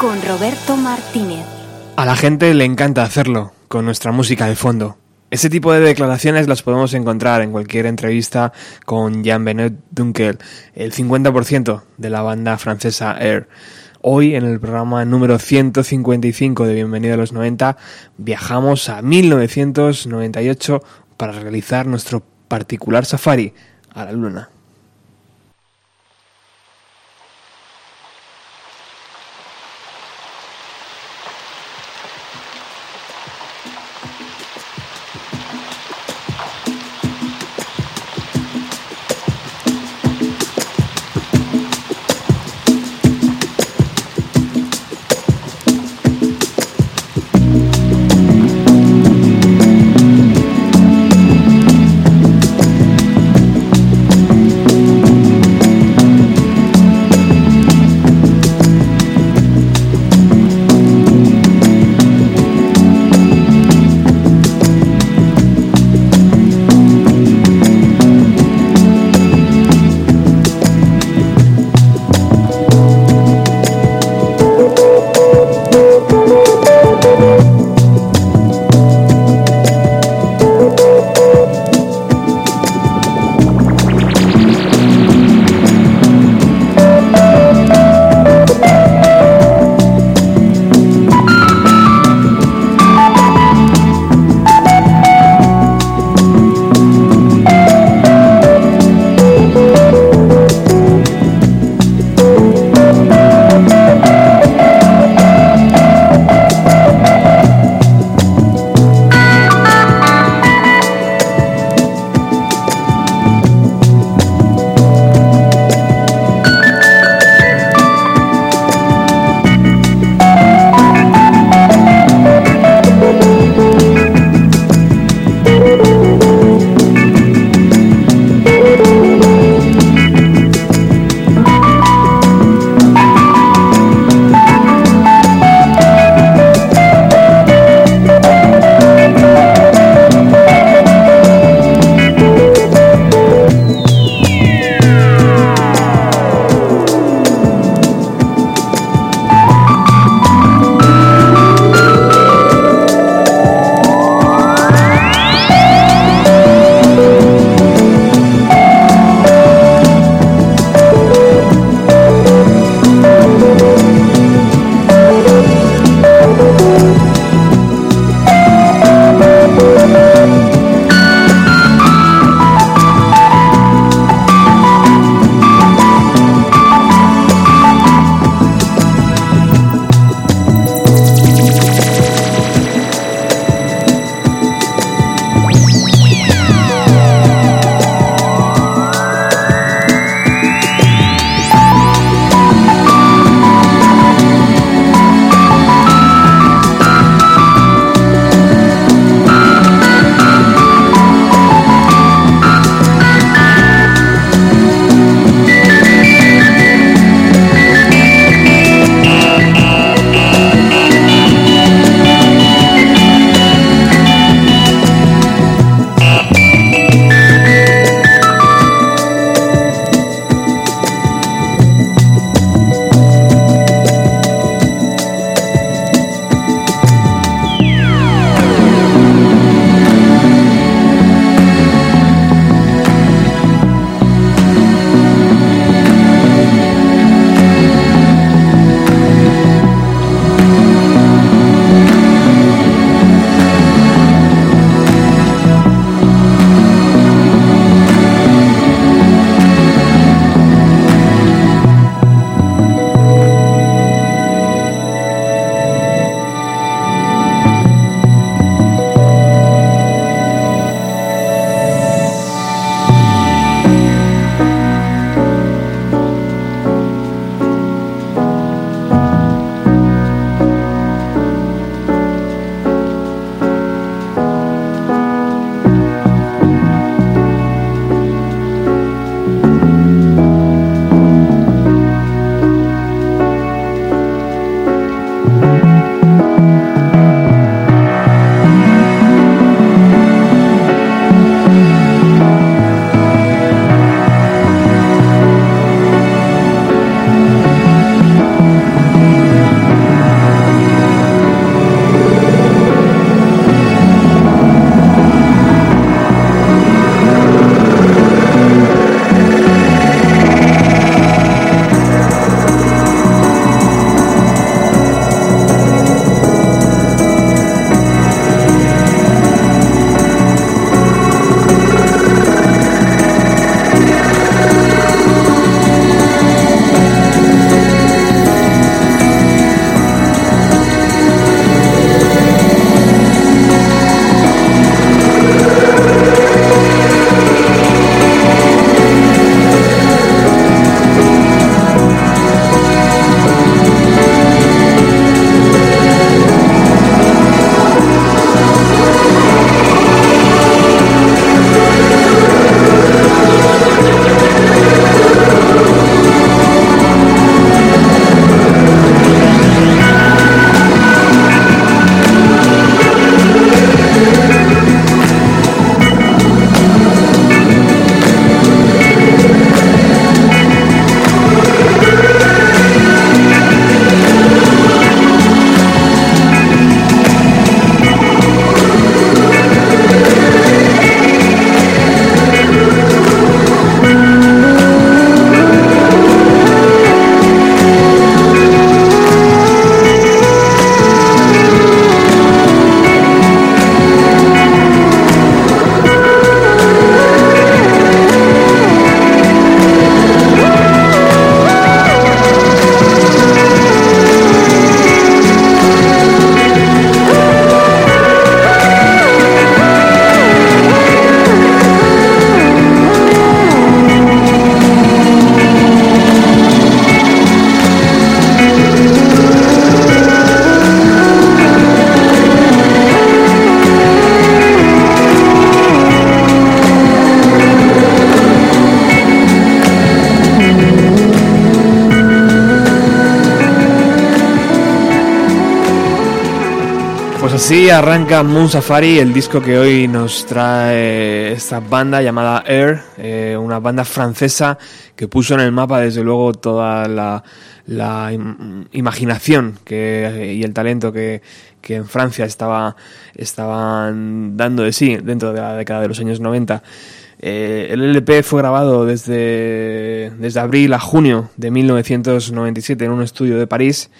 con Roberto Martínez. A la gente le encanta hacerlo, con nuestra música de fondo. Ese tipo de declaraciones las podemos encontrar en cualquier entrevista con Jean-Benet Dunkel, el 50% de la banda francesa Air. Hoy, en el programa número 155 de Bienvenido a los 90, viajamos a 1998 para realizar nuestro particular safari a la Luna. Así arranca Moon Safari, el disco que hoy nos trae esta banda llamada Air, eh, una banda francesa que puso en el mapa desde luego toda la, imaginación que, y el talento que, en Francia estaba, estaban dando de sí dentro de la década de los años 90. Eh, el LP fue grabado desde, desde abril a junio de 1997 en un estudio de París.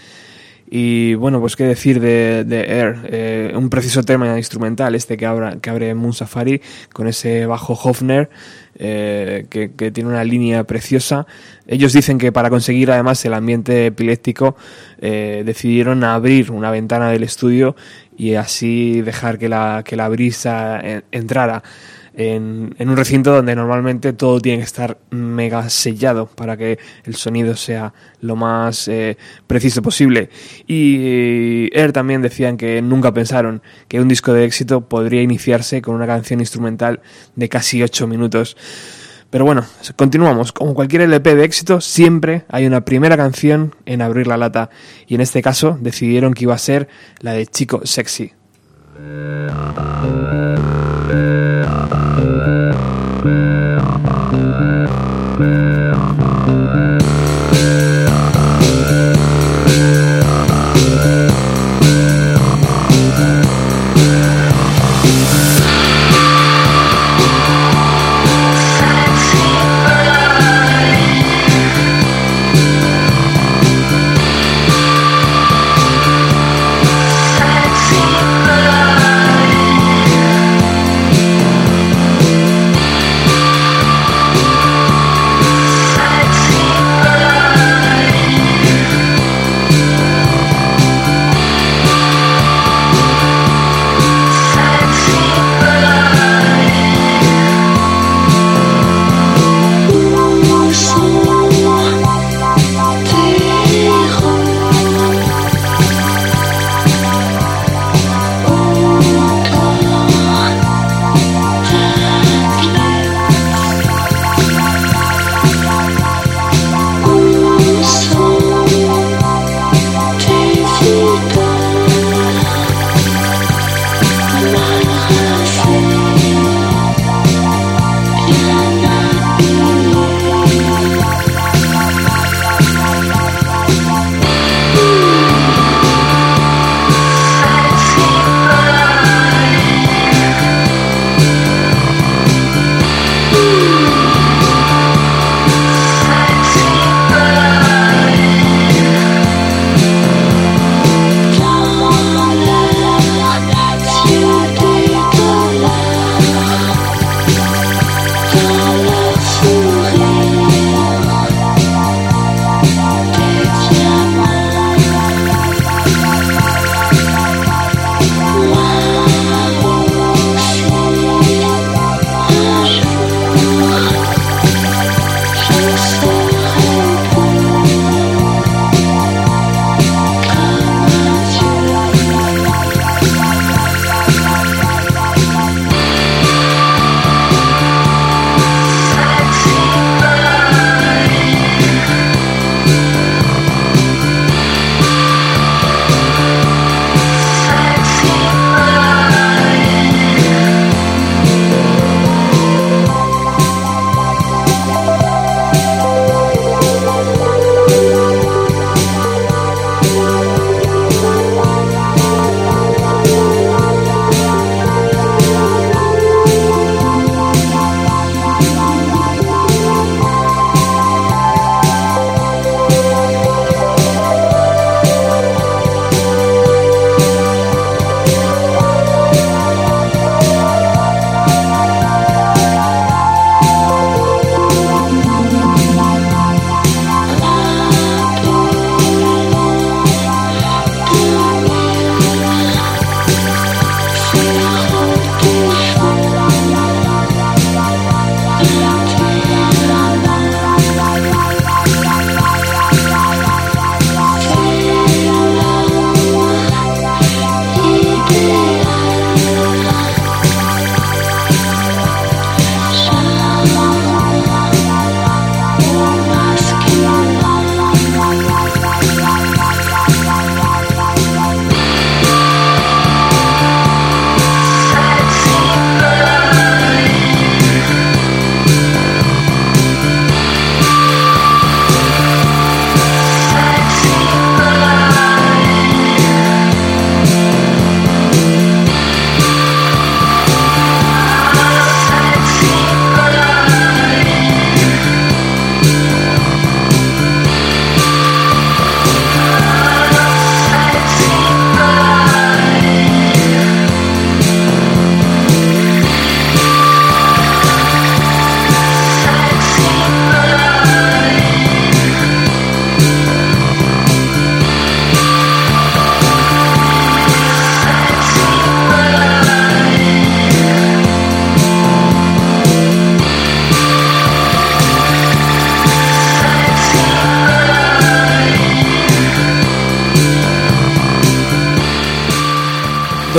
Y bueno, pues qué decir de, Air, eh, un preciso tema instrumental este que, que abre Moon Safari con ese bajo Hofner eh, que, tiene una línea preciosa. Ellos dicen que para conseguir además el ambiente epiléptico eh, decidieron abrir una ventana del estudio y así dejar que la, que la brisa entrara en, un recinto donde normalmente todo tiene que estar mega sellado para que el sonido sea lo más eh, preciso posible. Y Air también decían que nunca pensaron que un disco de éxito podría iniciarse con una canción instrumental de casi 8 minutos. Pero bueno, continuamos. Como cualquier LP de éxito, siempre hay una primera canción en abrir la lata. Y en este caso decidieron que iba a ser la de Chico Sexy. Thank.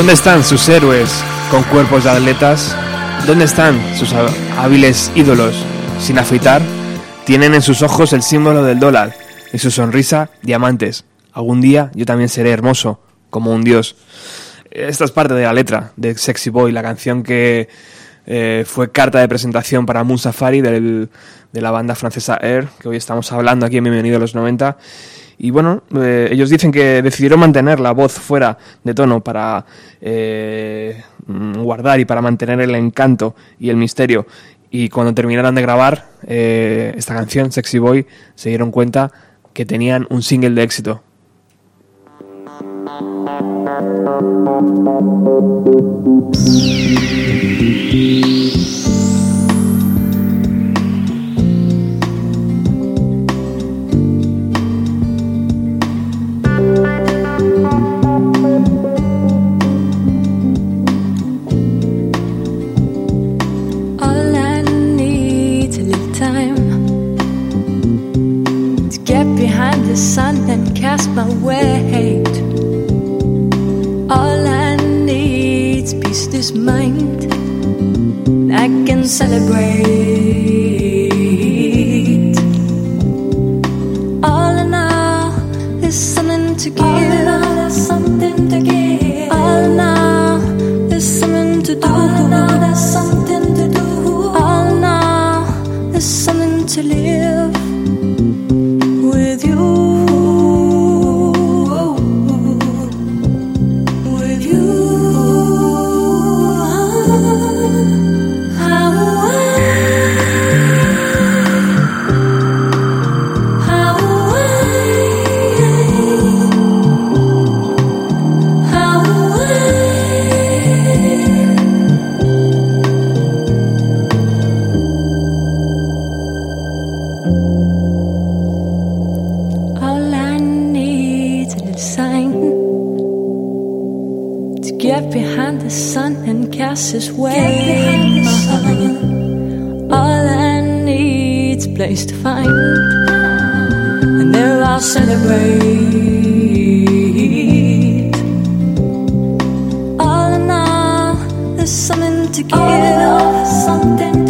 ¿Dónde están sus héroes con cuerpos de atletas? ¿Dónde están sus hábiles ídolos sin afeitar? Tienen en sus ojos el símbolo del dólar y su sonrisa diamantes. Algún día yo también seré hermoso como un dios. Esta es parte de la letra de Sexy Boy, la canción que eh, fue carta de presentación para Moon Safari de la banda francesa Air, que hoy estamos hablando aquí en Bienvenido a los 90. Y bueno, eh, ellos dicen que decidieron mantener la voz fuera de tono para eh, guardar y para mantener el encanto y el misterio. Y cuando terminaron de grabar esta canción, Sexy Boy, se dieron cuenta que tenían un single de éxito. The sun and cast my weight. All I need's peace this mind. I can celebrate. All in all, there's something to give. His way. All I need's place to find, and there I'll celebrate. All in all, there's something to give. something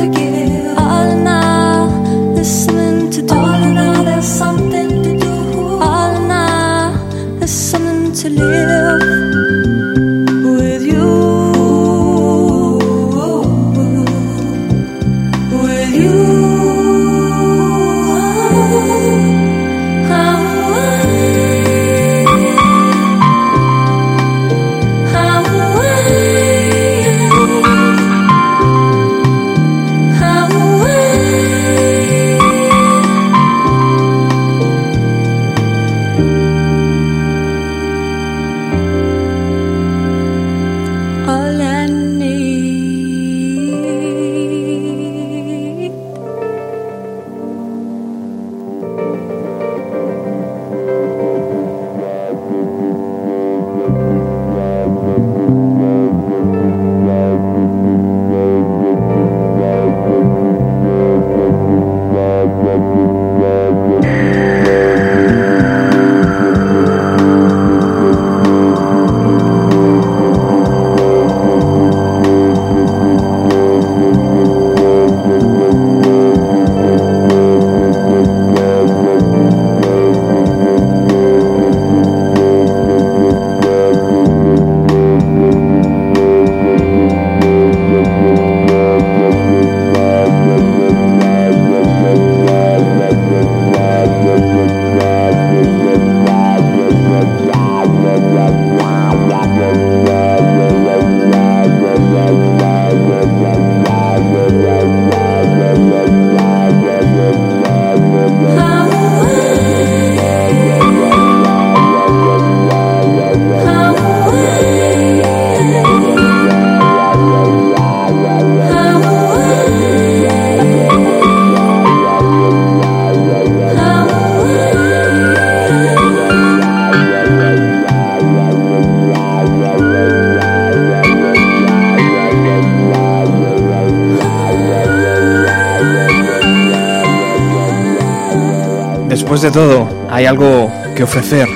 Después de todo, hay algo que ofrecer.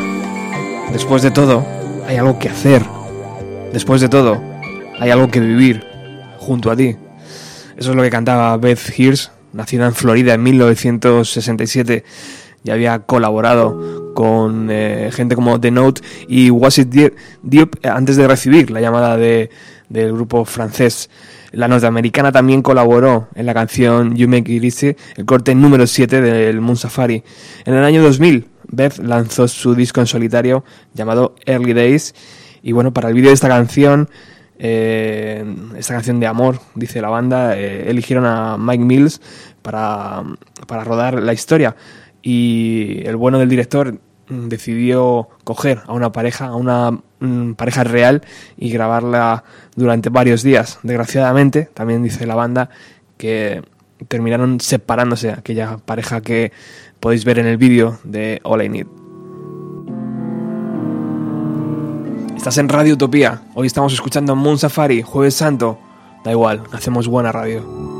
Después de todo, hay algo que hacer. Después de todo, hay algo que vivir junto a ti. Eso es lo que cantaba Beth Hirsch, nacida en Florida en 1967 y había colaborado con eh, gente como The Note y Was It Diop antes de recibir la llamada de, del grupo francés. La norteamericana también colaboró en la canción You Make It Easy, el corte número 7 del Moon Safari. En el año 2000, Beth lanzó su disco en solitario llamado Early Days y bueno, para el vídeo de esta canción eh, esta canción de amor, dice la banda, eh, eligieron a Mike Mills para, para rodar la historia y el bueno del director decidió coger a una pareja, a una mm, pareja real y grabarla durante varios días. Desgraciadamente, también dice la banda que terminaron separándose aquella pareja que podéis ver en el vídeo de All I Need. Estás en Radio Utopía. Hoy estamos escuchando Moon Safari, Jueves Santo. Da igual, hacemos buena radio.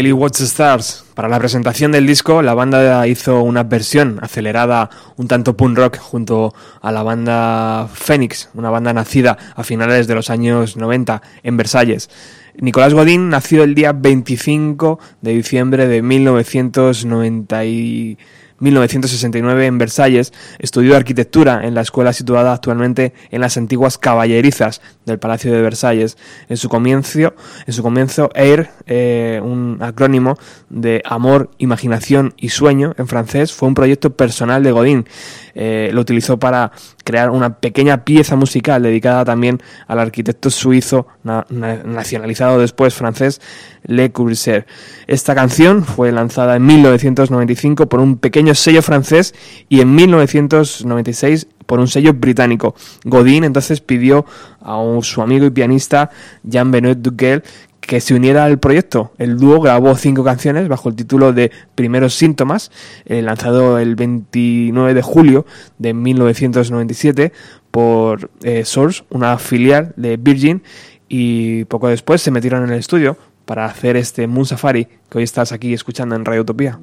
Kelly Watch Stars. Para la presentación del disco, la banda hizo una versión acelerada, un tanto punk rock, junto a la banda Phoenix, una banda nacida a finales de los años 90 en Versalles. Nicolás Godín nació el día 25 de diciembre de 1990 1969 en Versalles, estudió arquitectura en la escuela situada actualmente en las antiguas caballerizas del Palacio de Versalles. En su comienzo, en su comienzo AIR, eh, un acrónimo de amor, imaginación y sueño en francés, fue un proyecto personal de Godin. Eh, lo utilizó para crear una pequeña pieza musical dedicada también al arquitecto suizo nacionalizado después francés Le Corbusier. Esta canción fue lanzada en 1995 por un pequeño sello francés y en 1996 por un sello británico. Godin entonces pidió a su amigo y pianista Jean-Benoît Duquel que se uniera al proyecto. El dúo grabó cinco canciones bajo el título de Primeros Síntomas, eh, lanzado el 29 de julio de 1997 por eh, Source, una filial de Virgin, y poco después se metieron en el estudio para hacer este Moon Safari que hoy estás aquí escuchando en Radio Utopía.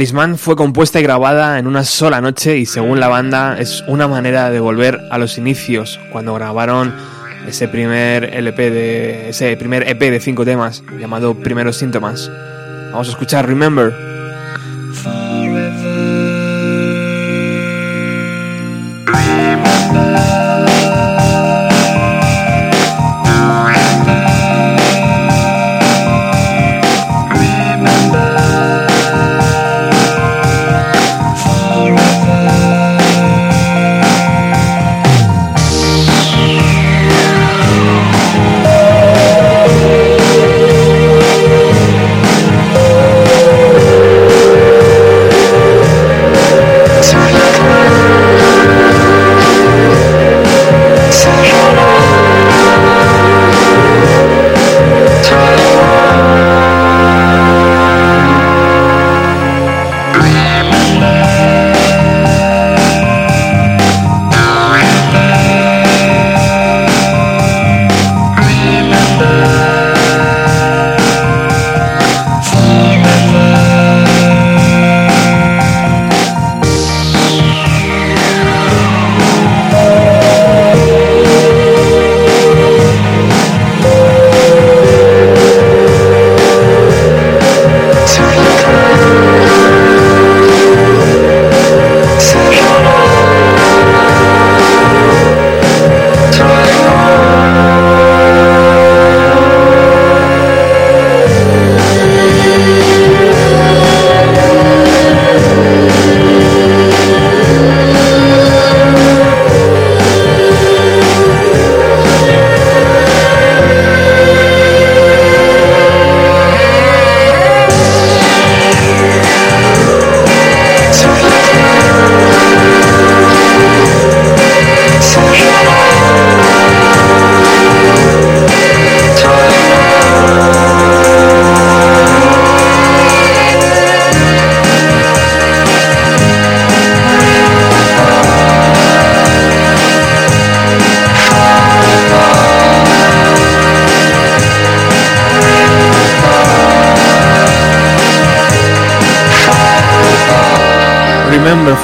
Talismán fue compuesta y grabada en una sola noche y según la banda es una manera de volver a los inicios cuando grabaron ese primer LP de ese primer EP de cinco temas llamado Primeros síntomas. Vamos a escuchar Remember.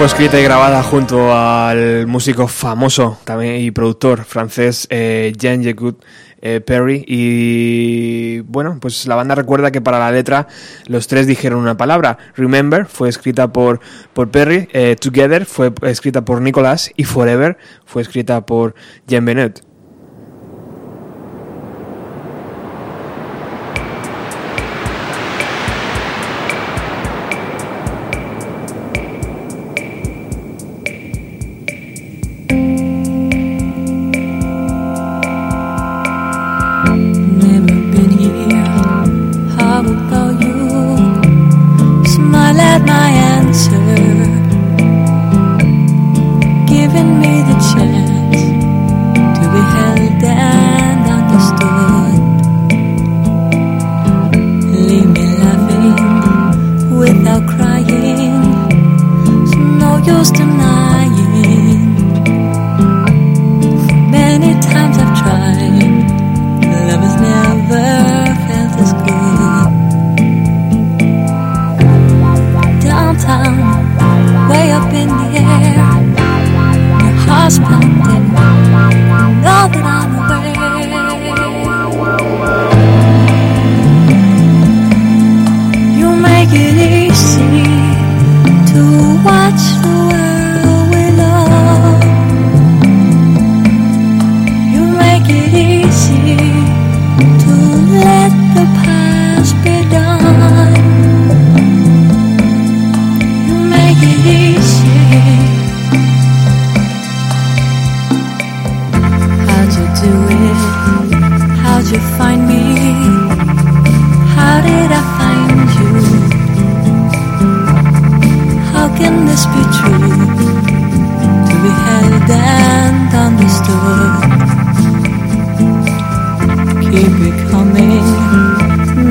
Escrita y grabada junto al músico famoso también y productor francés eh, Jean Jecut eh, Perry. Y bueno pues la banda recuerda que para la letra los tres dijeron una palabra. Remember fue escrita por, por Perry eh, Together fue escrita por Nicolas y Forever fue escrita por Jean Bennett did you find me? How did I find you? How can this be true? To be held and understood. Keep it coming,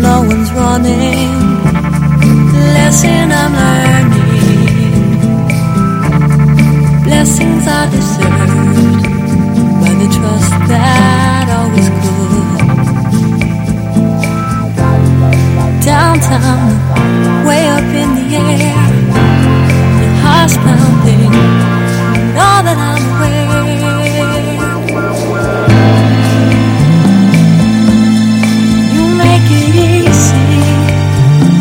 no one's running. Lesson I'm learning. Blessings are deserved by the trust that always. Way up in the air. Your heart's pounding. All that I'm aware. You make it easy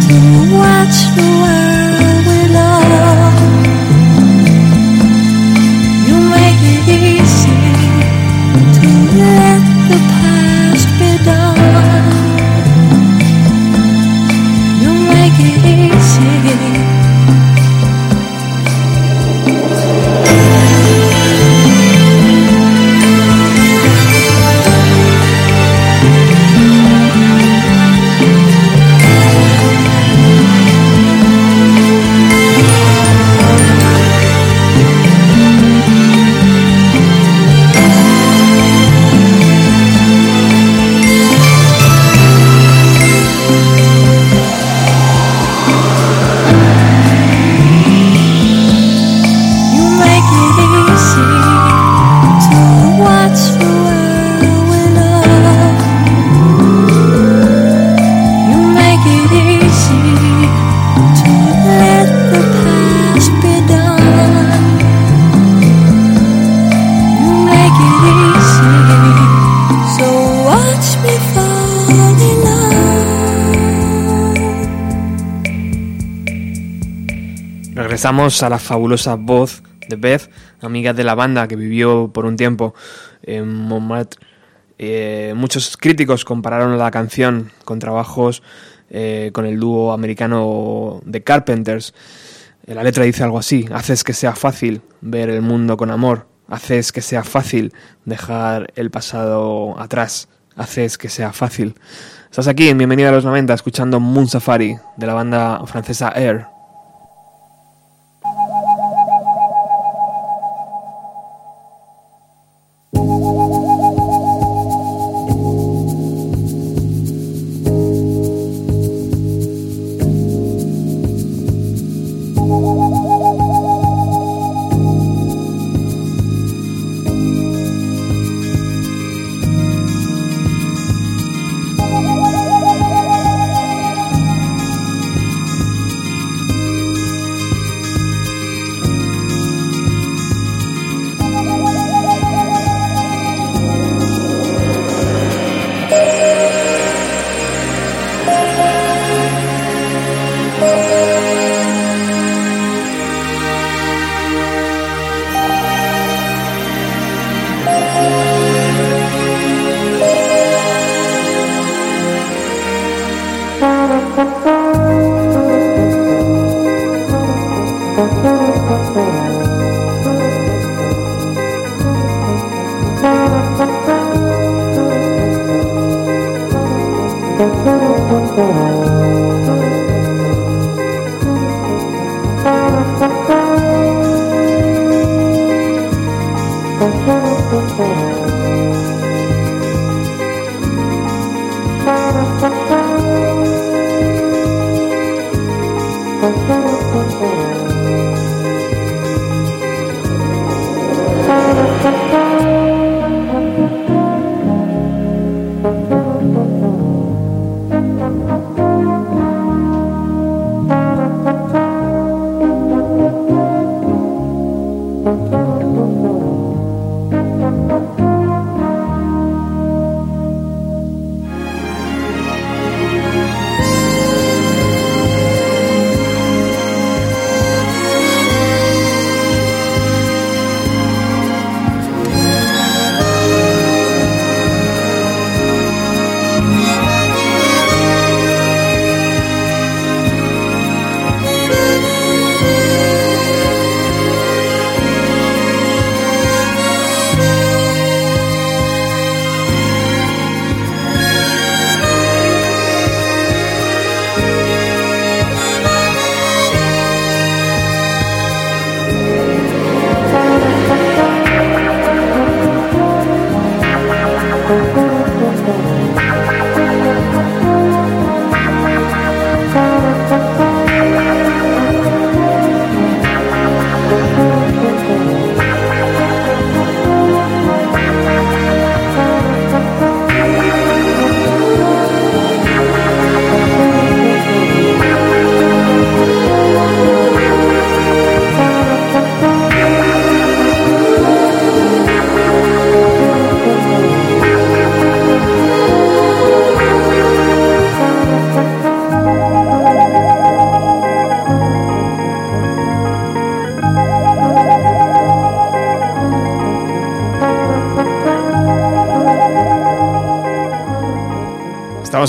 to watch the world it Regresamos a la fabulosa voz de Beth, amiga de la banda que vivió por un tiempo en Montmartre. Eh, muchos críticos compararon la canción con trabajos eh, con el dúo americano The Carpenters. Eh, La letra dice algo así, haces que sea fácil ver el mundo con amor, haces que sea fácil dejar el pasado atrás, haces que sea fácil. Estás aquí en Bienvenida a los 90 escuchando Moon Safari de la banda francesa Air.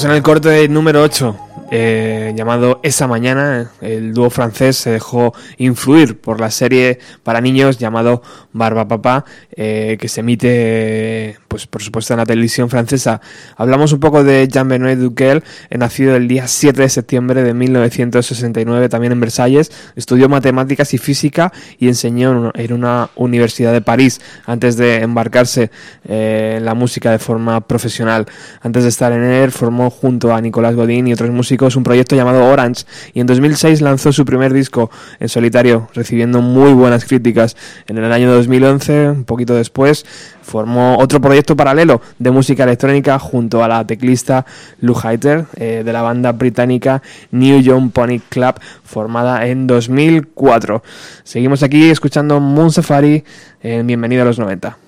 En el corte número 8 eh, llamado Esa Mañana. El dúo francés se dejó influir por la serie para niños llamado Barba Papá, eh, que se emite, pues por supuesto, en la televisión francesa. Hablamos un poco de Jean-Benoît Duquel, eh, nacido el día 7 de septiembre de 1969, también en Versalles. Estudió matemáticas y física y enseñó en una universidad de París antes de embarcarse en la música de forma profesional. Antes de estar en él, formó junto a Nicolás Godín y otros músicos un proyecto llamado Orange y en 2006 lanzó su primer disco en solitario, recibiendo muy buenas críticas. En el año 2011, un poquito después, formó otro proyecto paralelo de música electrónica junto a la teclista Lou Heiter eh, de la banda británica New Young Pony Club formada en 2004. Seguimos aquí escuchando Moon Safari en Bienvenido a los 90.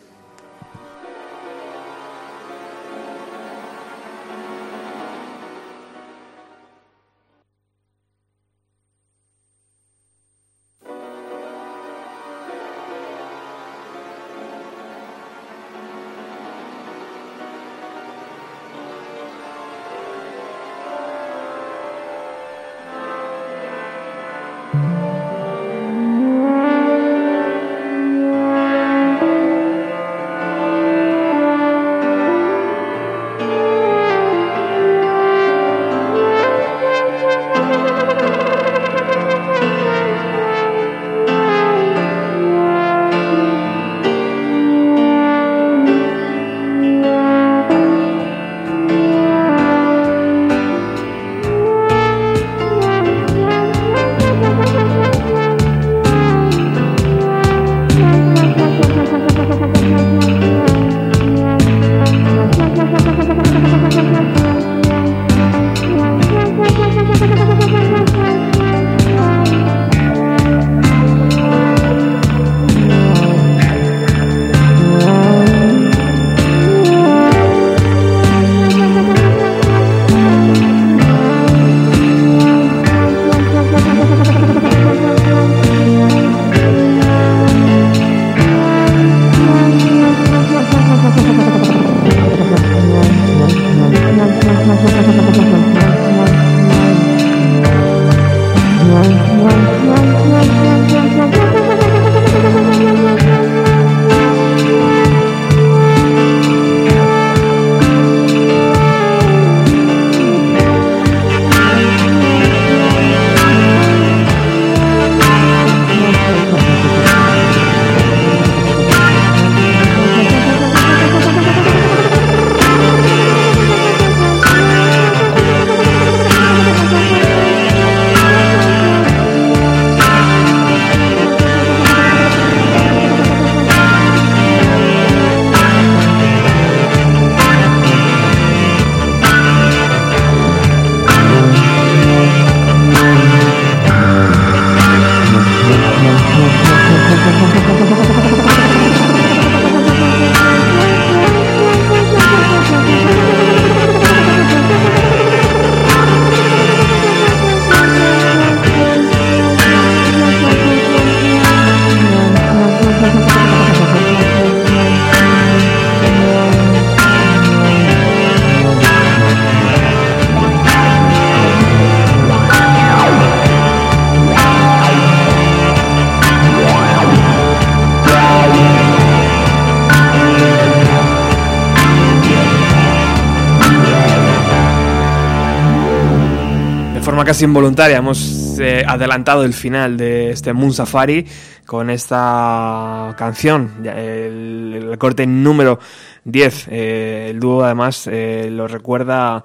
Casi involuntaria hemos eh, adelantado el final de este Moon Safari con esta canción, el, corte número 10. Eh, el dúo además eh, lo recuerda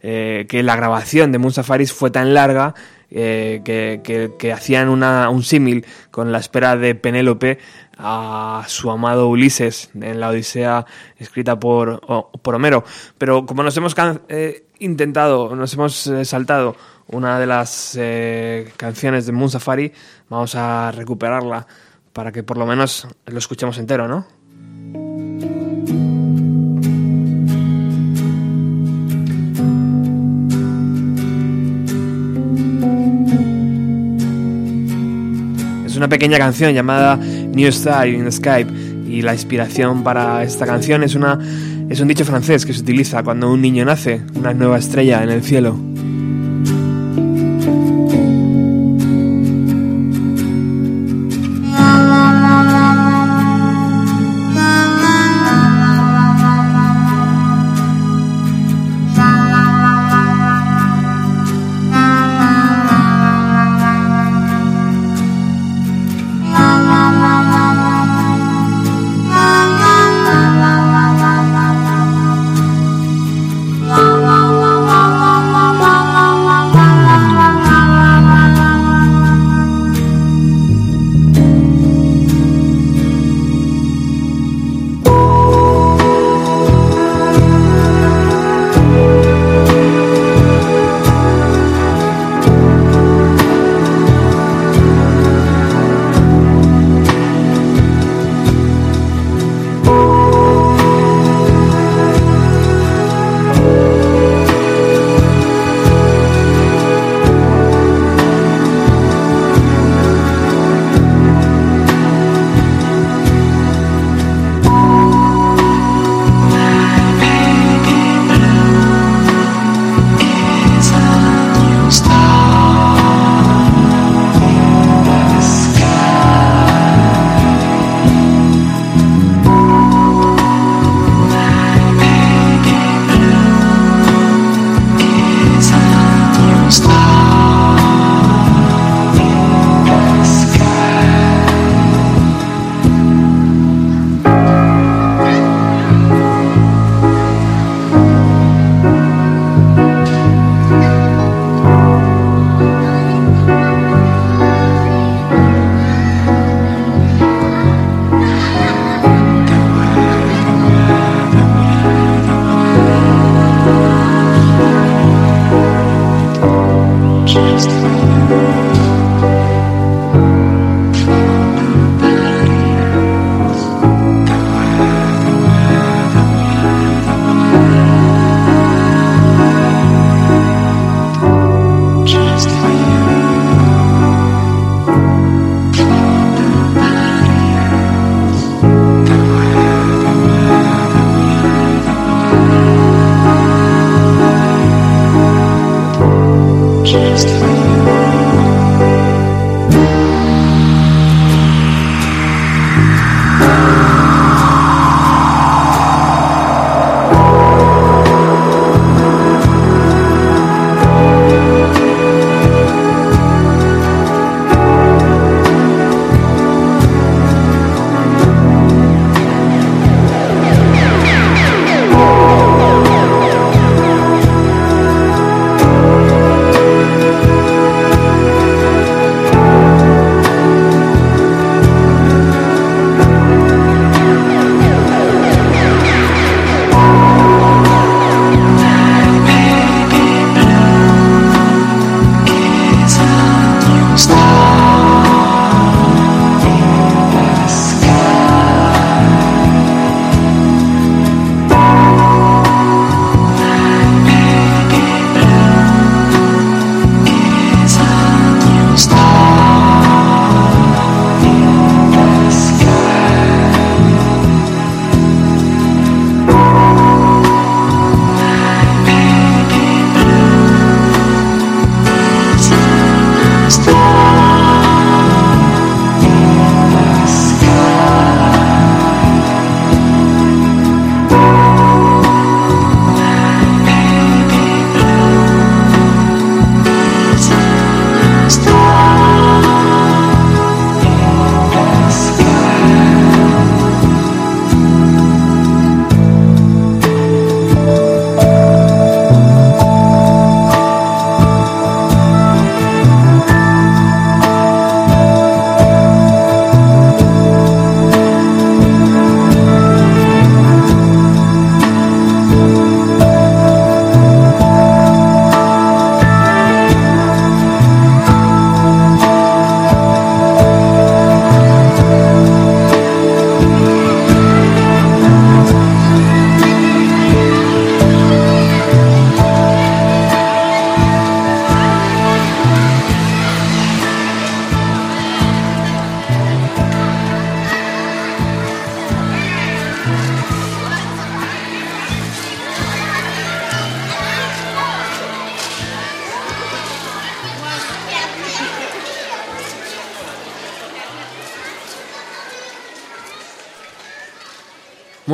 que la grabación de Moon Safari fue tan larga que, hacían un símil con la espera de Penélope a su amado Ulises en la Odisea escrita por, por Homero. Pero como nos hemos intentado, nos hemos saltado una de las eh, canciones de Moon Safari, vamos a recuperarla para que por lo menos lo escuchemos entero, ¿no? Es una pequeña canción llamada New Star in Skype y la inspiración para esta canción es una Es un dicho francés que se utiliza cuando un niño nace, una nueva estrella en el cielo.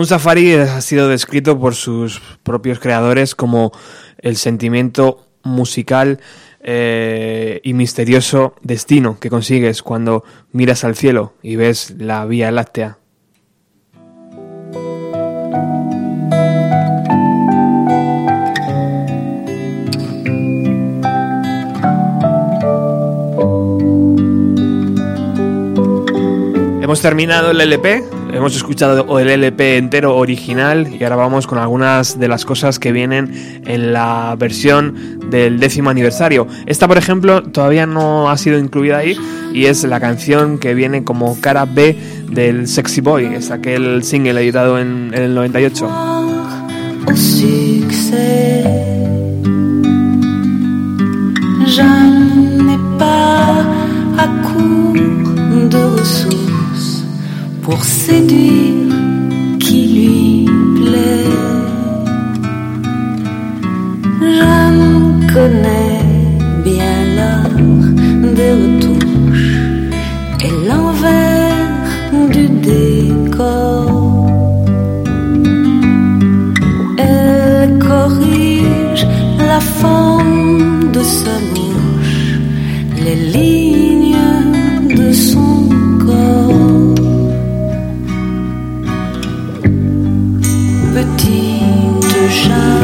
Safari ha sido descrito por sus propios creadores como el sentimiento musical eh, y misterioso destino que consigues cuando miras al cielo y ves la Vía Láctea. Hemos terminado el LP, hemos escuchado el LP entero original y ahora vamos con algunas de las cosas que vienen en la versión del décimo aniversario. Esta, por ejemplo, todavía no ha sido incluida ahí y es la canción que viene como cara B del Sexy Boy, es aquel single editado en, el 98. au succès. Je n'ai pas à court de ressources pour séduire qui lui plaît. Je connais bien l'art des retouches et l'envers du décor. Elle corrige la forme de sa bouche, les lignes shine.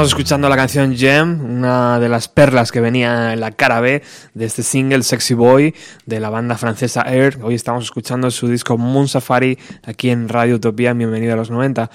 Estamos escuchando la canción Gem, una de las perlas que venía en la cara B de este single Sexy Boy de la banda francesa Air. Hoy estamos escuchando su disco Moon Safari aquí en Radio Utopía. Bienvenido a los 90.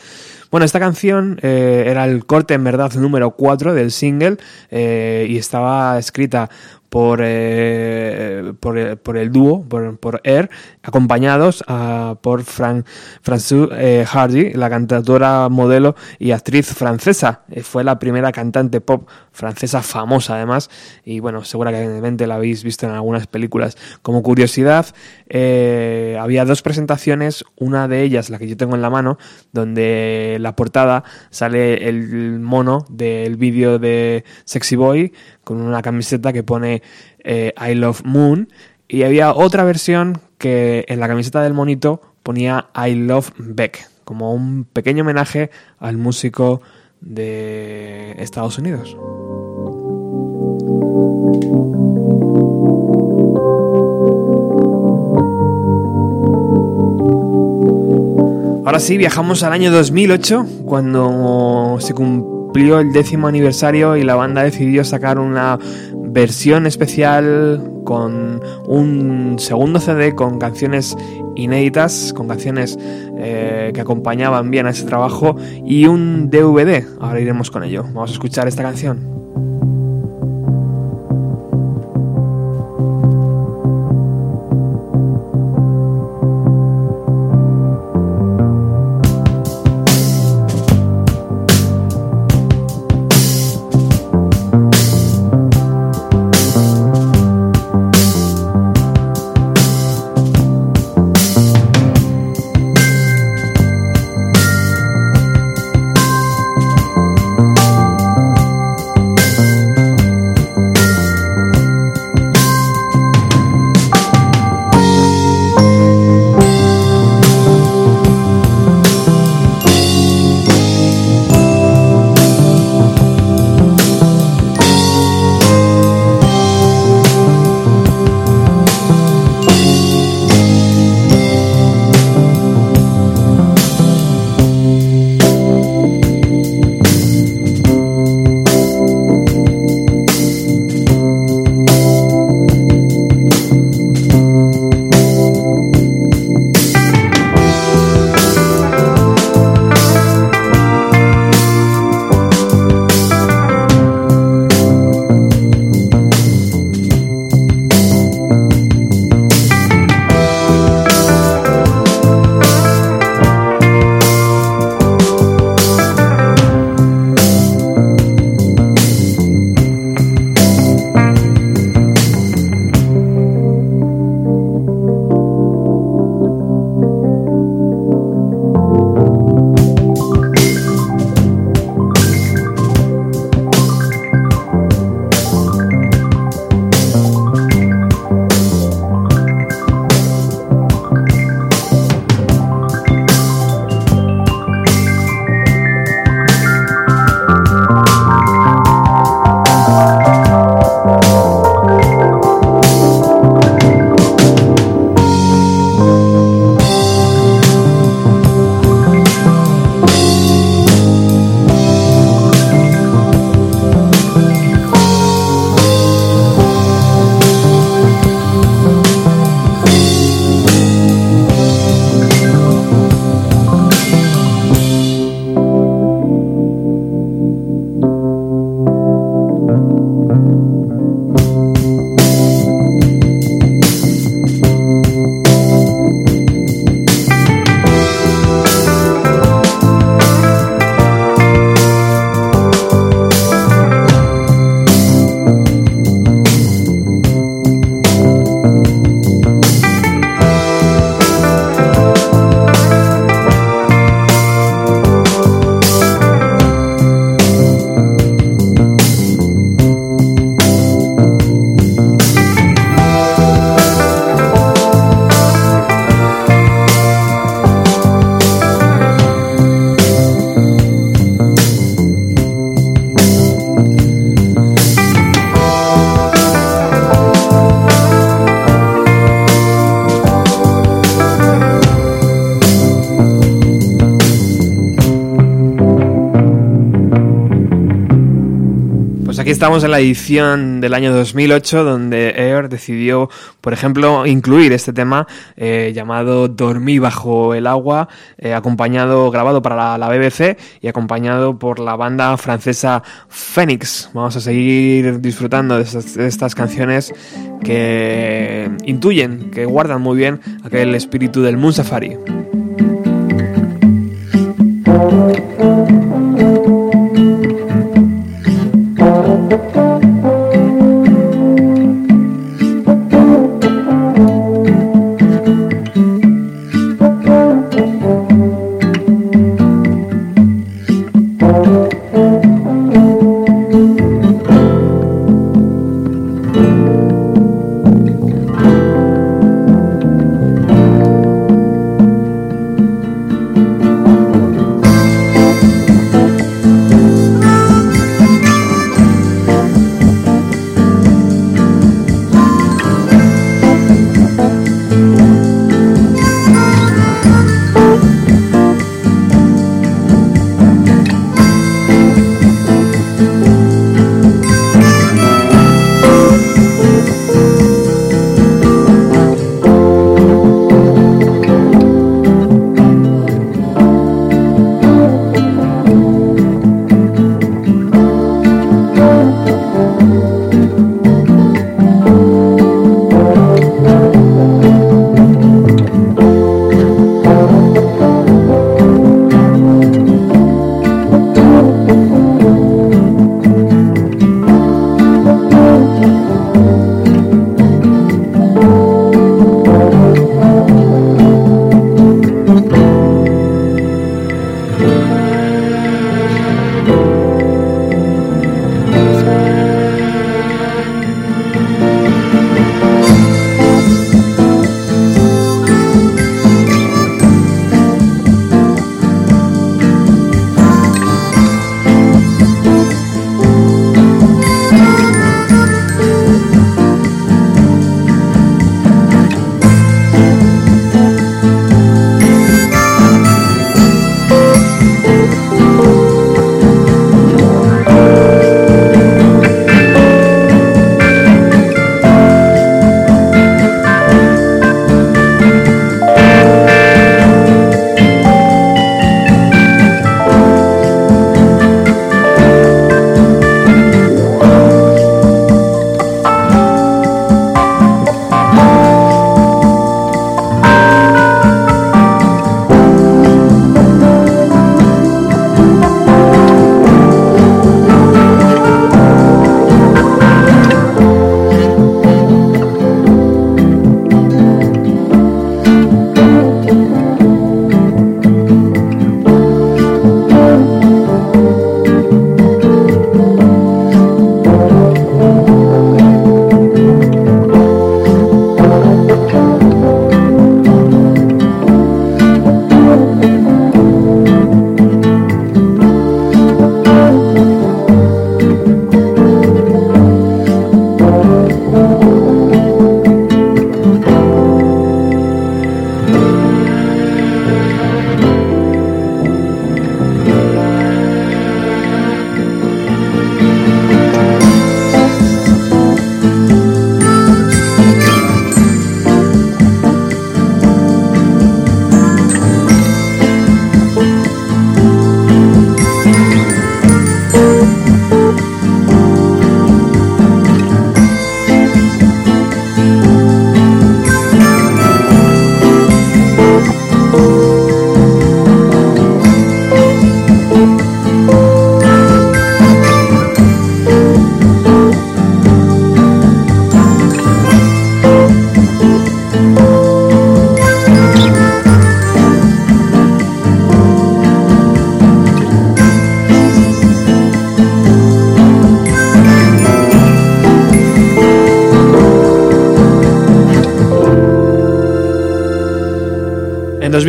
Bueno, esta canción eh, era el corte en verdad número 4 del single eh, y estaba escrita por, eh, por, eh, por el dúo, por, Air, acompañados ah, por Fran, François eh, Hardy, la cantautora, modelo y actriz francesa. Eh, fue la primera cantante pop francesa famosa además y bueno, seguramente la habéis visto en algunas películas. Como curiosidad, había dos presentaciones, una de ellas, la que yo tengo en la mano, donde la portada sale el mono del vídeo de Sexy Boy con una camiseta que pone eh, I Love Moon y había otra versión que en la camiseta del monito ponía I Love Beck, como un pequeño homenaje al músico de Estados Unidos. Ahora sí, viajamos al año 2008, cuando se cumplió el décimo aniversario y la banda decidió sacar una versión especial con un segundo CD con canciones inéditas, con canciones eh, que acompañaban bien a ese trabajo y un DVD. Ahora iremos con ello. Vamos a escuchar esta canción. Aquí estamos en la edición del año 2008 donde Air decidió, por ejemplo, incluir este tema eh, llamado Dormí bajo el agua, eh, acompañado, grabado para la, BBC y acompañado por la banda francesa Phoenix. Vamos a seguir disfrutando de estas, canciones que intuyen, que guardan muy bien aquel espíritu del Moon Safari.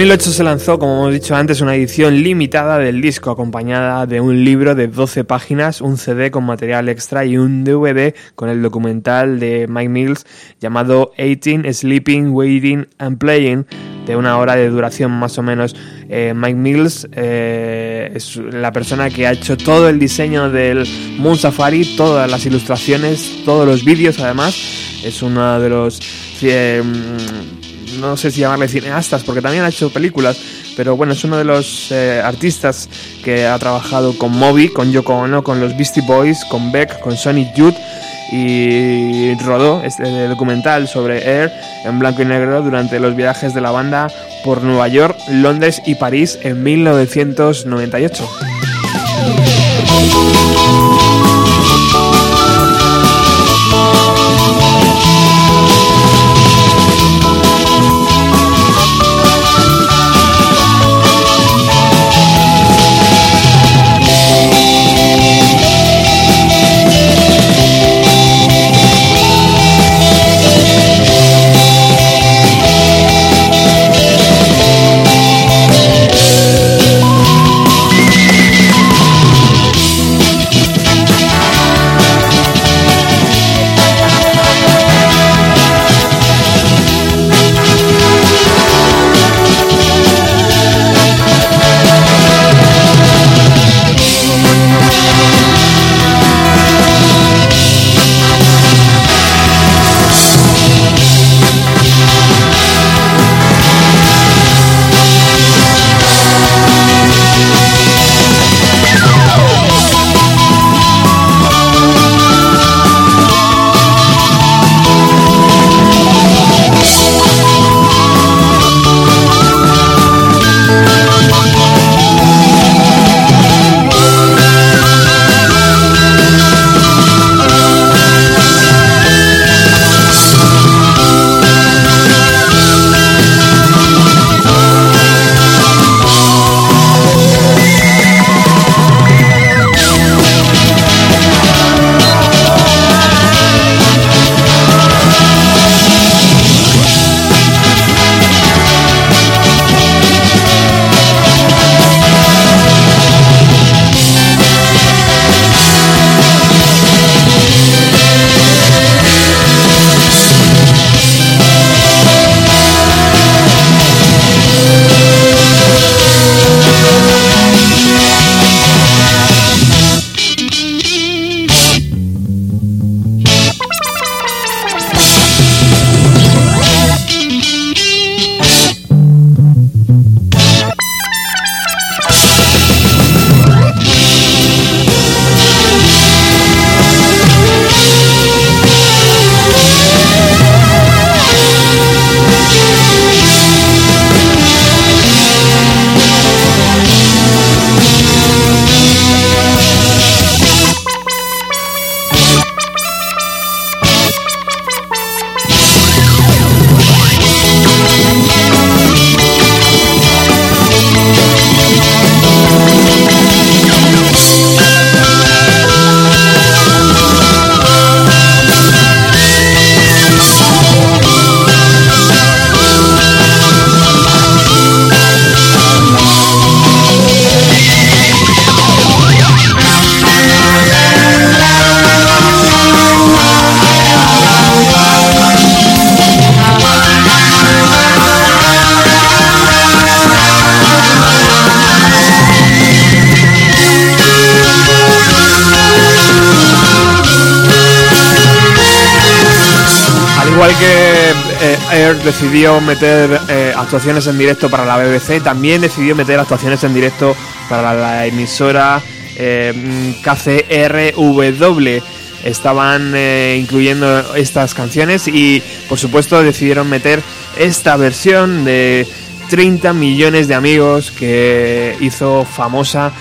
2008 se lanzó, como hemos dicho antes, una edición limitada del disco acompañada de un libro de 12 páginas, un CD con material extra y un DVD con el documental de Mike Mills llamado 18 Sleeping, Waiting and Playing de una hora de duración más o menos. Eh, Mike Mills eh, es la persona que ha hecho todo el diseño del Moon Safari, todas las ilustraciones, todos los vídeos además. Es uno de los... Eh, no sé si llamarle cineastas, porque también ha hecho películas, pero bueno, es uno de los eh, artistas que ha trabajado con Moby, con Yoko Ono, con los Beastie Boys, con Beck, con Sonic Youth y rodó este documental sobre Air en blanco y negro durante los viajes de la banda por Nueva York, Londres y París en 1998. Decidió meter eh, actuaciones en directo para la BBC, también decidió meter actuaciones en directo para la emisora eh, KCRW. Estaban eh, incluyendo estas canciones y por supuesto decidieron meter esta versión de 30 millones de amigos que hizo famosa,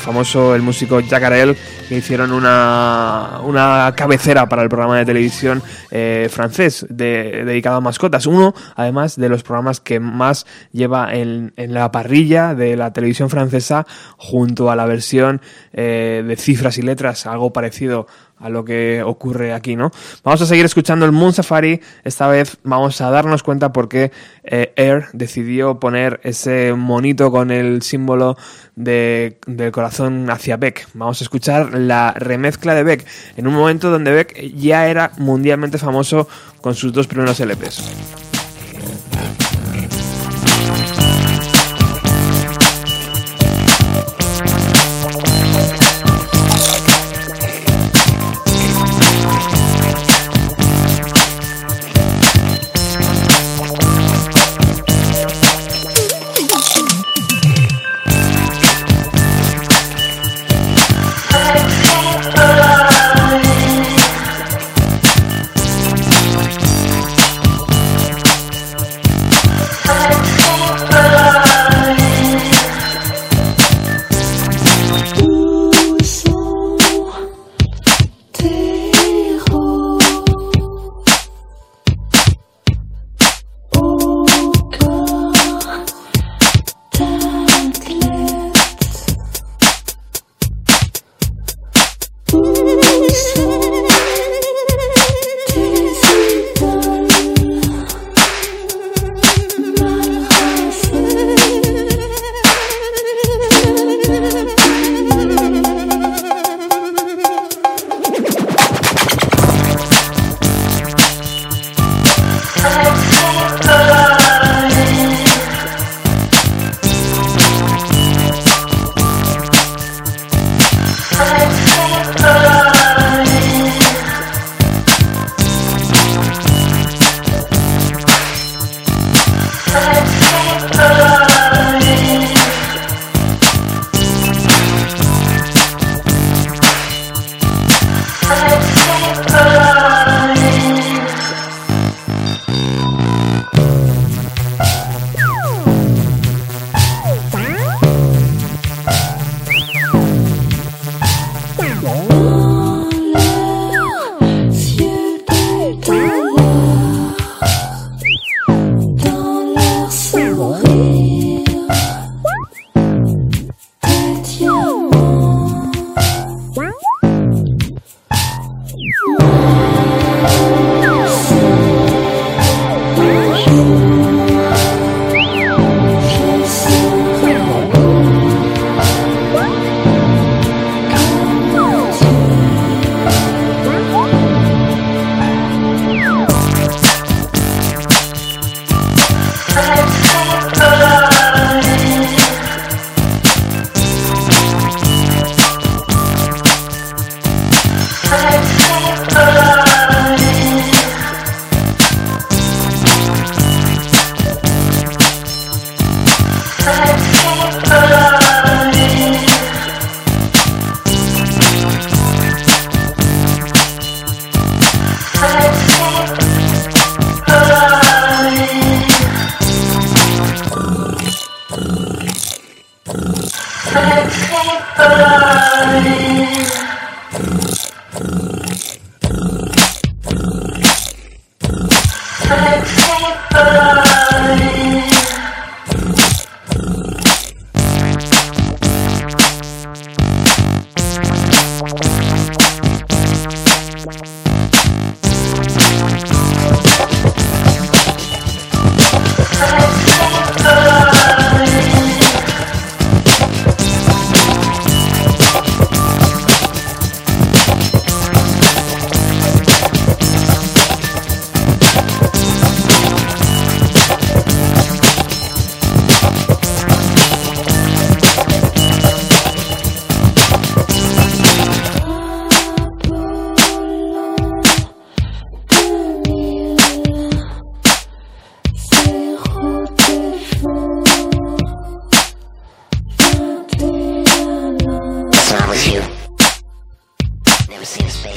famoso el músico Jacarel que hicieron una, una cabecera para el programa de televisión eh, francés de, dedicado a mascotas. Uno, además, de los programas que más lleva en, en la parrilla de la televisión francesa junto a la versión eh, de cifras y letras, algo parecido a lo que ocurre aquí, ¿no? Vamos a seguir escuchando el Moon Safari. Esta vez vamos a darnos cuenta por qué eh, Air decidió poner ese monito con el símbolo de, del corazón hacia Beck. Vamos a escuchar la remezcla de Beck en un momento donde Beck ya era mundialmente famoso con sus dos primeros LPs.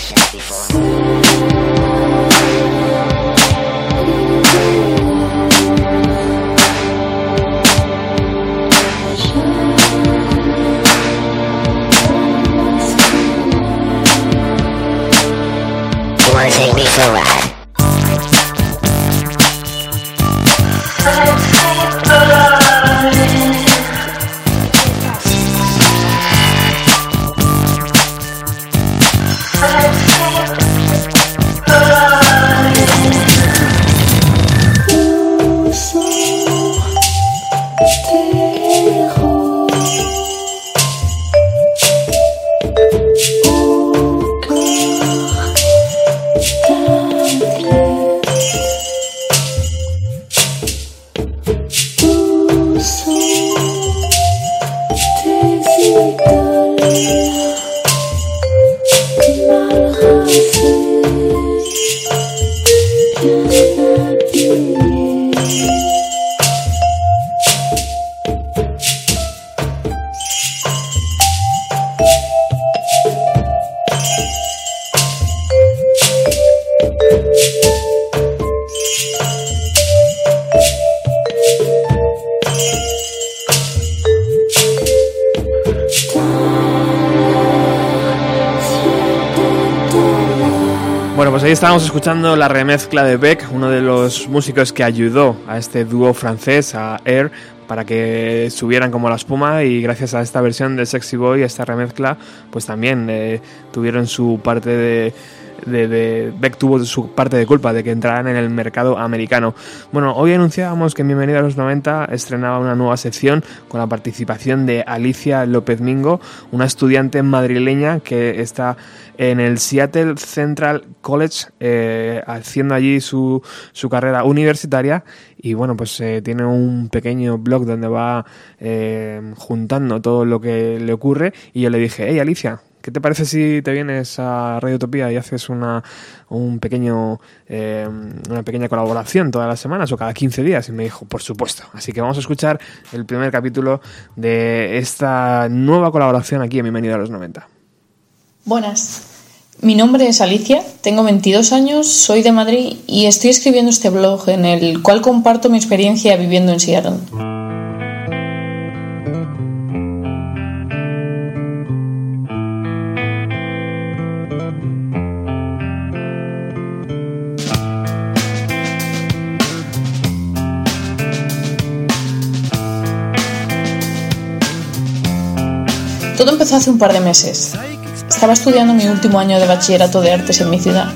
Seen a space shuttle before. Estábamos escuchando la remezcla de Beck, uno de los músicos que ayudó a este dúo francés, a Air, para que subieran como la espuma y gracias a esta versión de Sexy Boy, esta remezcla, pues también eh, tuvieron su parte de, de, Beck tuvo su parte de culpa de que entraran en el mercado americano. Bueno, hoy anunciábamos que en Bienvenido a los 90 estrenaba una nueva sección con la participación de Alicia López Mingo, una estudiante madrileña que está en el Seattle Central College eh, haciendo allí su, su carrera universitaria y bueno pues eh, tiene un pequeño blog donde va eh, juntando todo lo que le ocurre y yo le dije hey Alicia ¿Qué te parece si te vienes a Radio Utopía y haces una, un pequeño, eh, una pequeña colaboración todas las semanas o cada 15 días? Y me dijo, por supuesto. Así que vamos a escuchar el primer capítulo de esta nueva colaboración aquí en Bienvenido a los 90. Buenas. Mi nombre es Alicia, tengo 22 años, soy de Madrid y estoy escribiendo este blog en el cual comparto mi experiencia viviendo en Seattle. Todo empezó hace un par de meses. Estaba estudiando mi último año de bachillerato de artes en mi ciudad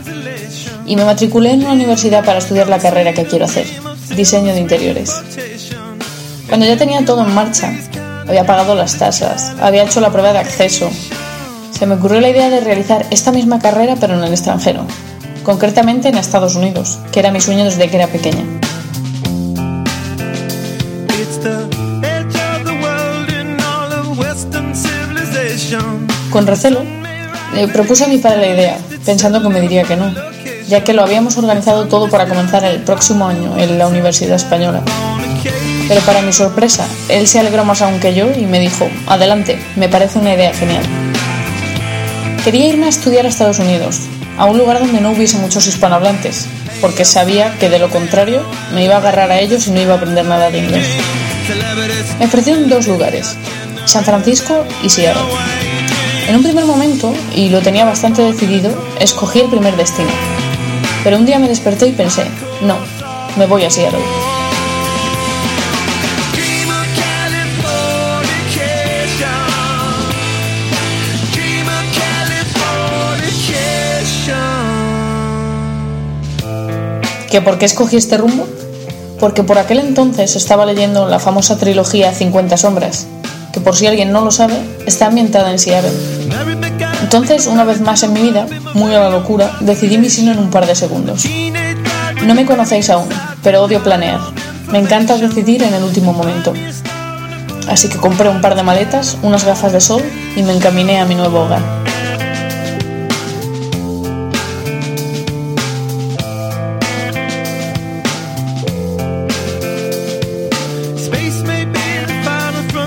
y me matriculé en una universidad para estudiar la carrera que quiero hacer, diseño de interiores. Cuando ya tenía todo en marcha, había pagado las tasas, había hecho la prueba de acceso, se me ocurrió la idea de realizar esta misma carrera pero en el extranjero, concretamente en Estados Unidos, que era mi sueño desde que era pequeña. Con recelo, le propuse a mi padre la idea, pensando que me diría que no, ya que lo habíamos organizado todo para comenzar el próximo año en la Universidad Española. Pero para mi sorpresa, él se alegró más aún que yo y me dijo, adelante, me parece una idea genial. Quería irme a estudiar a Estados Unidos, a un lugar donde no hubiese muchos hispanohablantes, porque sabía que de lo contrario me iba a agarrar a ellos y no iba a aprender nada de inglés. Me ofrecieron dos lugares, San Francisco y Seattle. En un primer momento, y lo tenía bastante decidido, escogí el primer destino. Pero un día me desperté y pensé, no, me voy a Seattle. ¿Que por qué escogí este rumbo? Porque por aquel entonces estaba leyendo la famosa trilogía 50 sombras, que por si alguien no lo sabe, está ambientada en Seattle. Entonces, una vez más en mi vida, muy a la locura, decidí mi sino en un par de segundos. No me conocéis aún, pero odio planear. Me encanta decidir en el último momento. Así que compré un par de maletas, unas gafas de sol y me encaminé a mi nuevo hogar.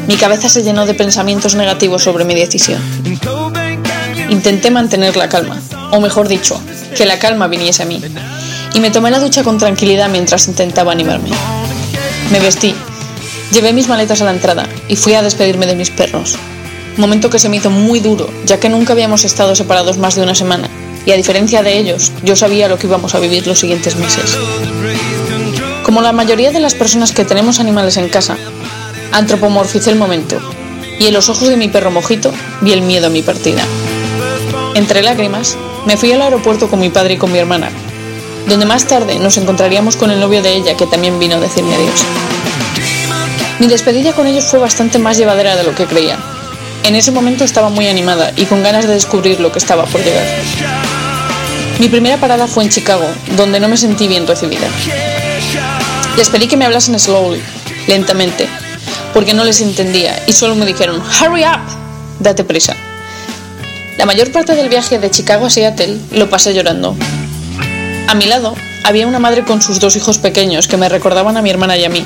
Mi cabeza se llenó de pensamientos negativos sobre mi decisión. Intenté mantener la calma, o mejor dicho, que la calma viniese a mí. Y me tomé la ducha con tranquilidad mientras intentaba animarme. Me vestí, llevé mis maletas a la entrada y fui a despedirme de mis perros. Momento que se me hizo muy duro, ya que nunca habíamos estado separados más de una semana. Y a diferencia de ellos, yo sabía lo que íbamos a vivir los siguientes meses. Como la mayoría de las personas que tenemos animales en casa, antropomorficé el momento y en los ojos de mi perro mojito vi el miedo a mi partida. Entre lágrimas, me fui al aeropuerto con mi padre y con mi hermana, donde más tarde nos encontraríamos con el novio de ella que también vino a decirme adiós. Mi despedida con ellos fue bastante más llevadera de lo que creía. En ese momento estaba muy animada y con ganas de descubrir lo que estaba por llegar. Mi primera parada fue en Chicago, donde no me sentí bien recibida. Les pedí que me hablasen slowly, lentamente, porque no les entendía y solo me dijeron, Hurry up, date prisa. La mayor parte del viaje de Chicago a Seattle lo pasé llorando. A mi lado había una madre con sus dos hijos pequeños que me recordaban a mi hermana y a mí,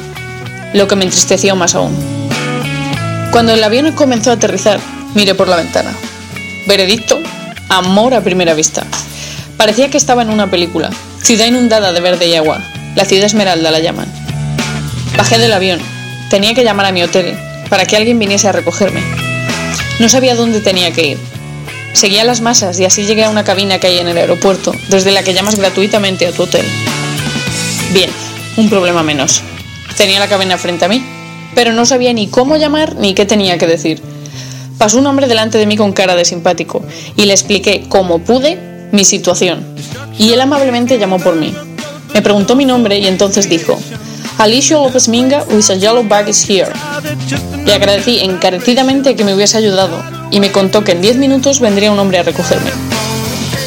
lo que me entristeció más aún. Cuando el avión comenzó a aterrizar, miré por la ventana. Veredicto, amor a primera vista. Parecía que estaba en una película. Ciudad inundada de verde y agua. La ciudad esmeralda la llaman. Bajé del avión. Tenía que llamar a mi hotel para que alguien viniese a recogerme. No sabía dónde tenía que ir. Seguía las masas y así llegué a una cabina que hay en el aeropuerto, desde la que llamas gratuitamente a tu hotel. Bien, un problema menos. Tenía la cabina frente a mí, pero no sabía ni cómo llamar ni qué tenía que decir. Pasó un hombre delante de mí con cara de simpático y le expliqué como pude mi situación. Y él amablemente llamó por mí. Me preguntó mi nombre y entonces dijo, Alicia López Minga with a yellow bag is here. Le agradecí encarecidamente que me hubiese ayudado y me contó que en 10 minutos vendría un hombre a recogerme.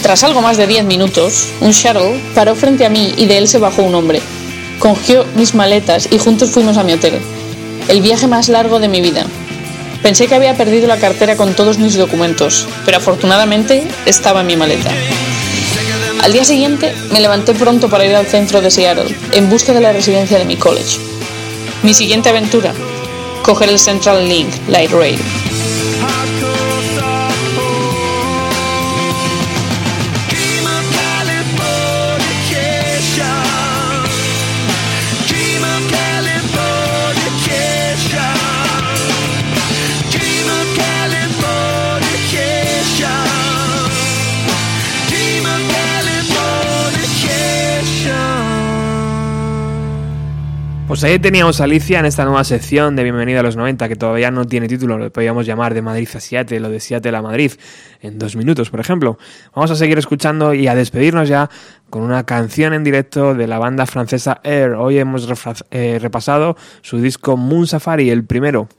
Tras algo más de 10 minutos, un shuttle paró frente a mí y de él se bajó un hombre. Cogió mis maletas y juntos fuimos a mi hotel. El viaje más largo de mi vida. Pensé que había perdido la cartera con todos mis documentos, pero afortunadamente estaba en mi maleta. Al día siguiente me levanté pronto para ir al centro de Seattle en busca de la residencia de mi college. Mi siguiente aventura, coger el Central Link Light Rail. Pues ahí teníamos a Alicia en esta nueva sección de Bienvenida a los 90, que todavía no tiene título, lo podríamos llamar de Madrid a Seattle o de Seattle a Madrid, en dos minutos, por ejemplo. Vamos a seguir escuchando y a despedirnos ya con una canción en directo de la banda francesa Air. Hoy hemos eh, repasado su disco Moon Safari, el primero.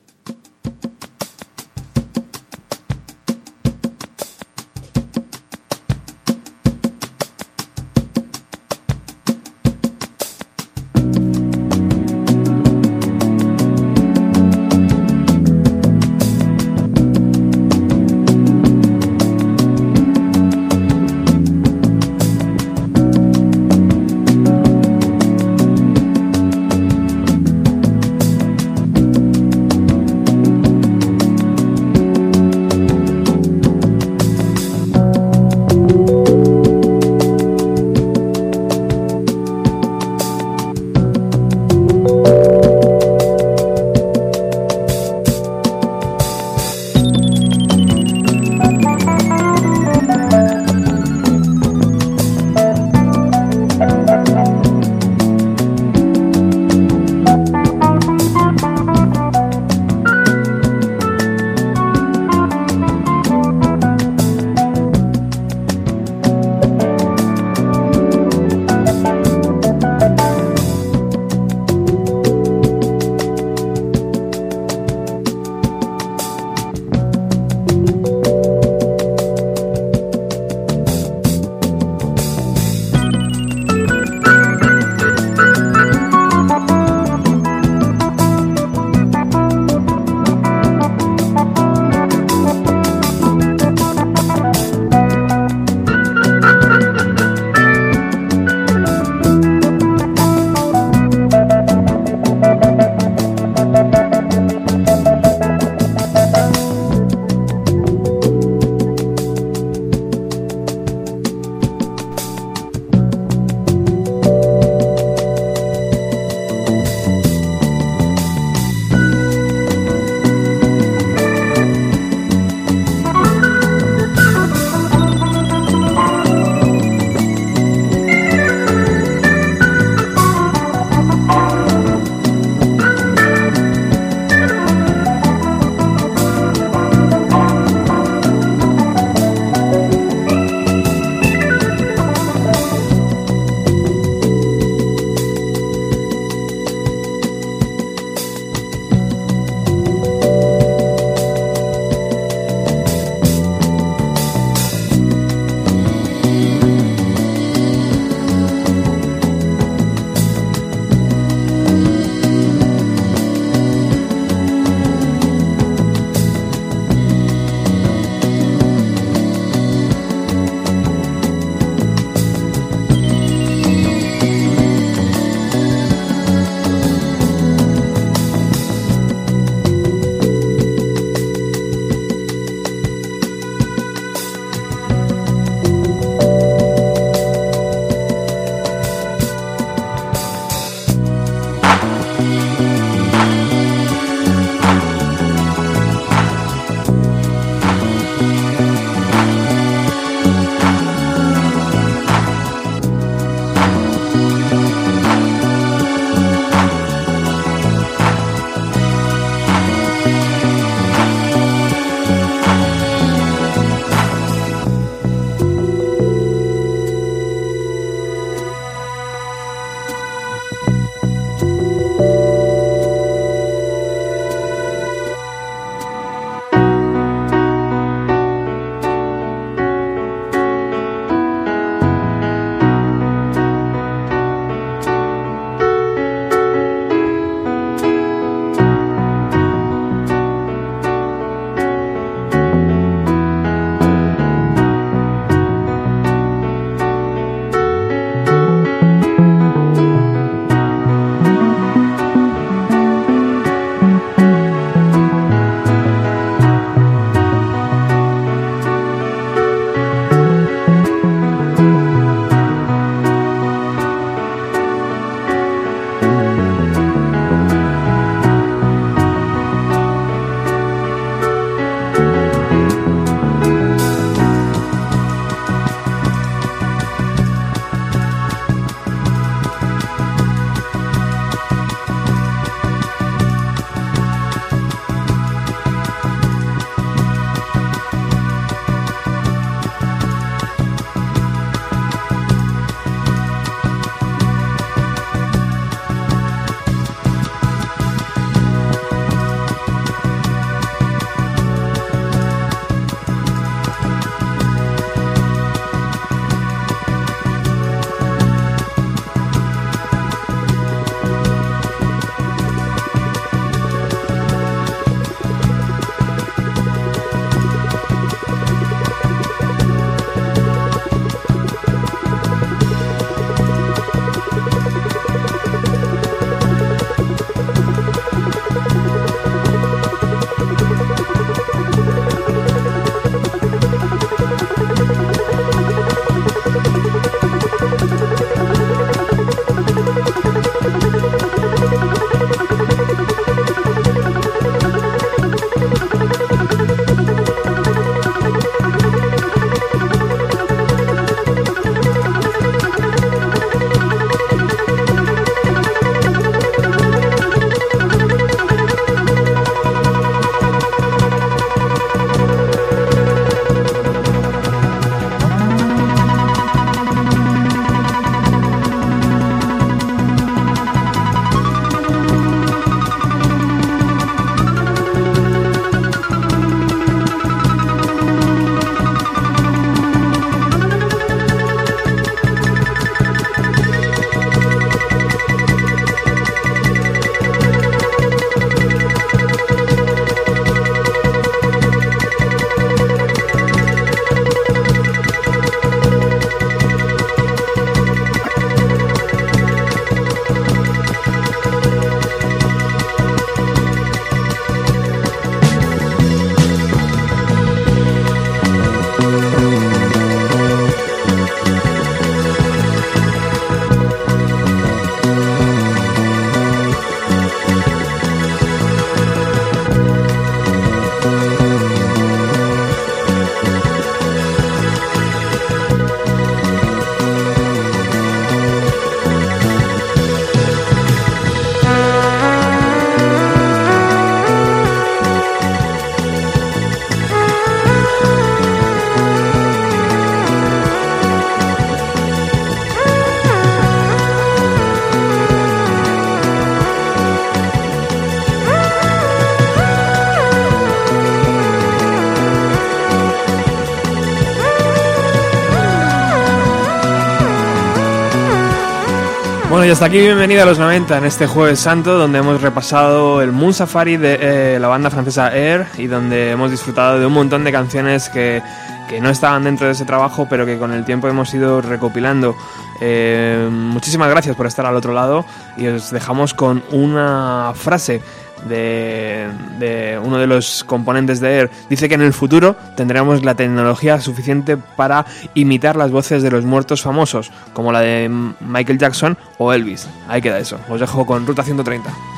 Hasta aquí bienvenida a los 90 en este Jueves Santo, donde hemos repasado el Moon Safari de eh, la banda francesa Air y donde hemos disfrutado de un montón de canciones que, que no estaban dentro de ese trabajo, pero que con el tiempo hemos ido recopilando. Eh, muchísimas gracias por estar al otro lado y os dejamos con una frase de, de uno de los componentes de Air. Dice que en el futuro tendremos la tecnología suficiente para imitar las voces de los muertos famosos, como la de Michael Jackson o Elvis. Ahí queda eso. Os dejo con Ruta 130.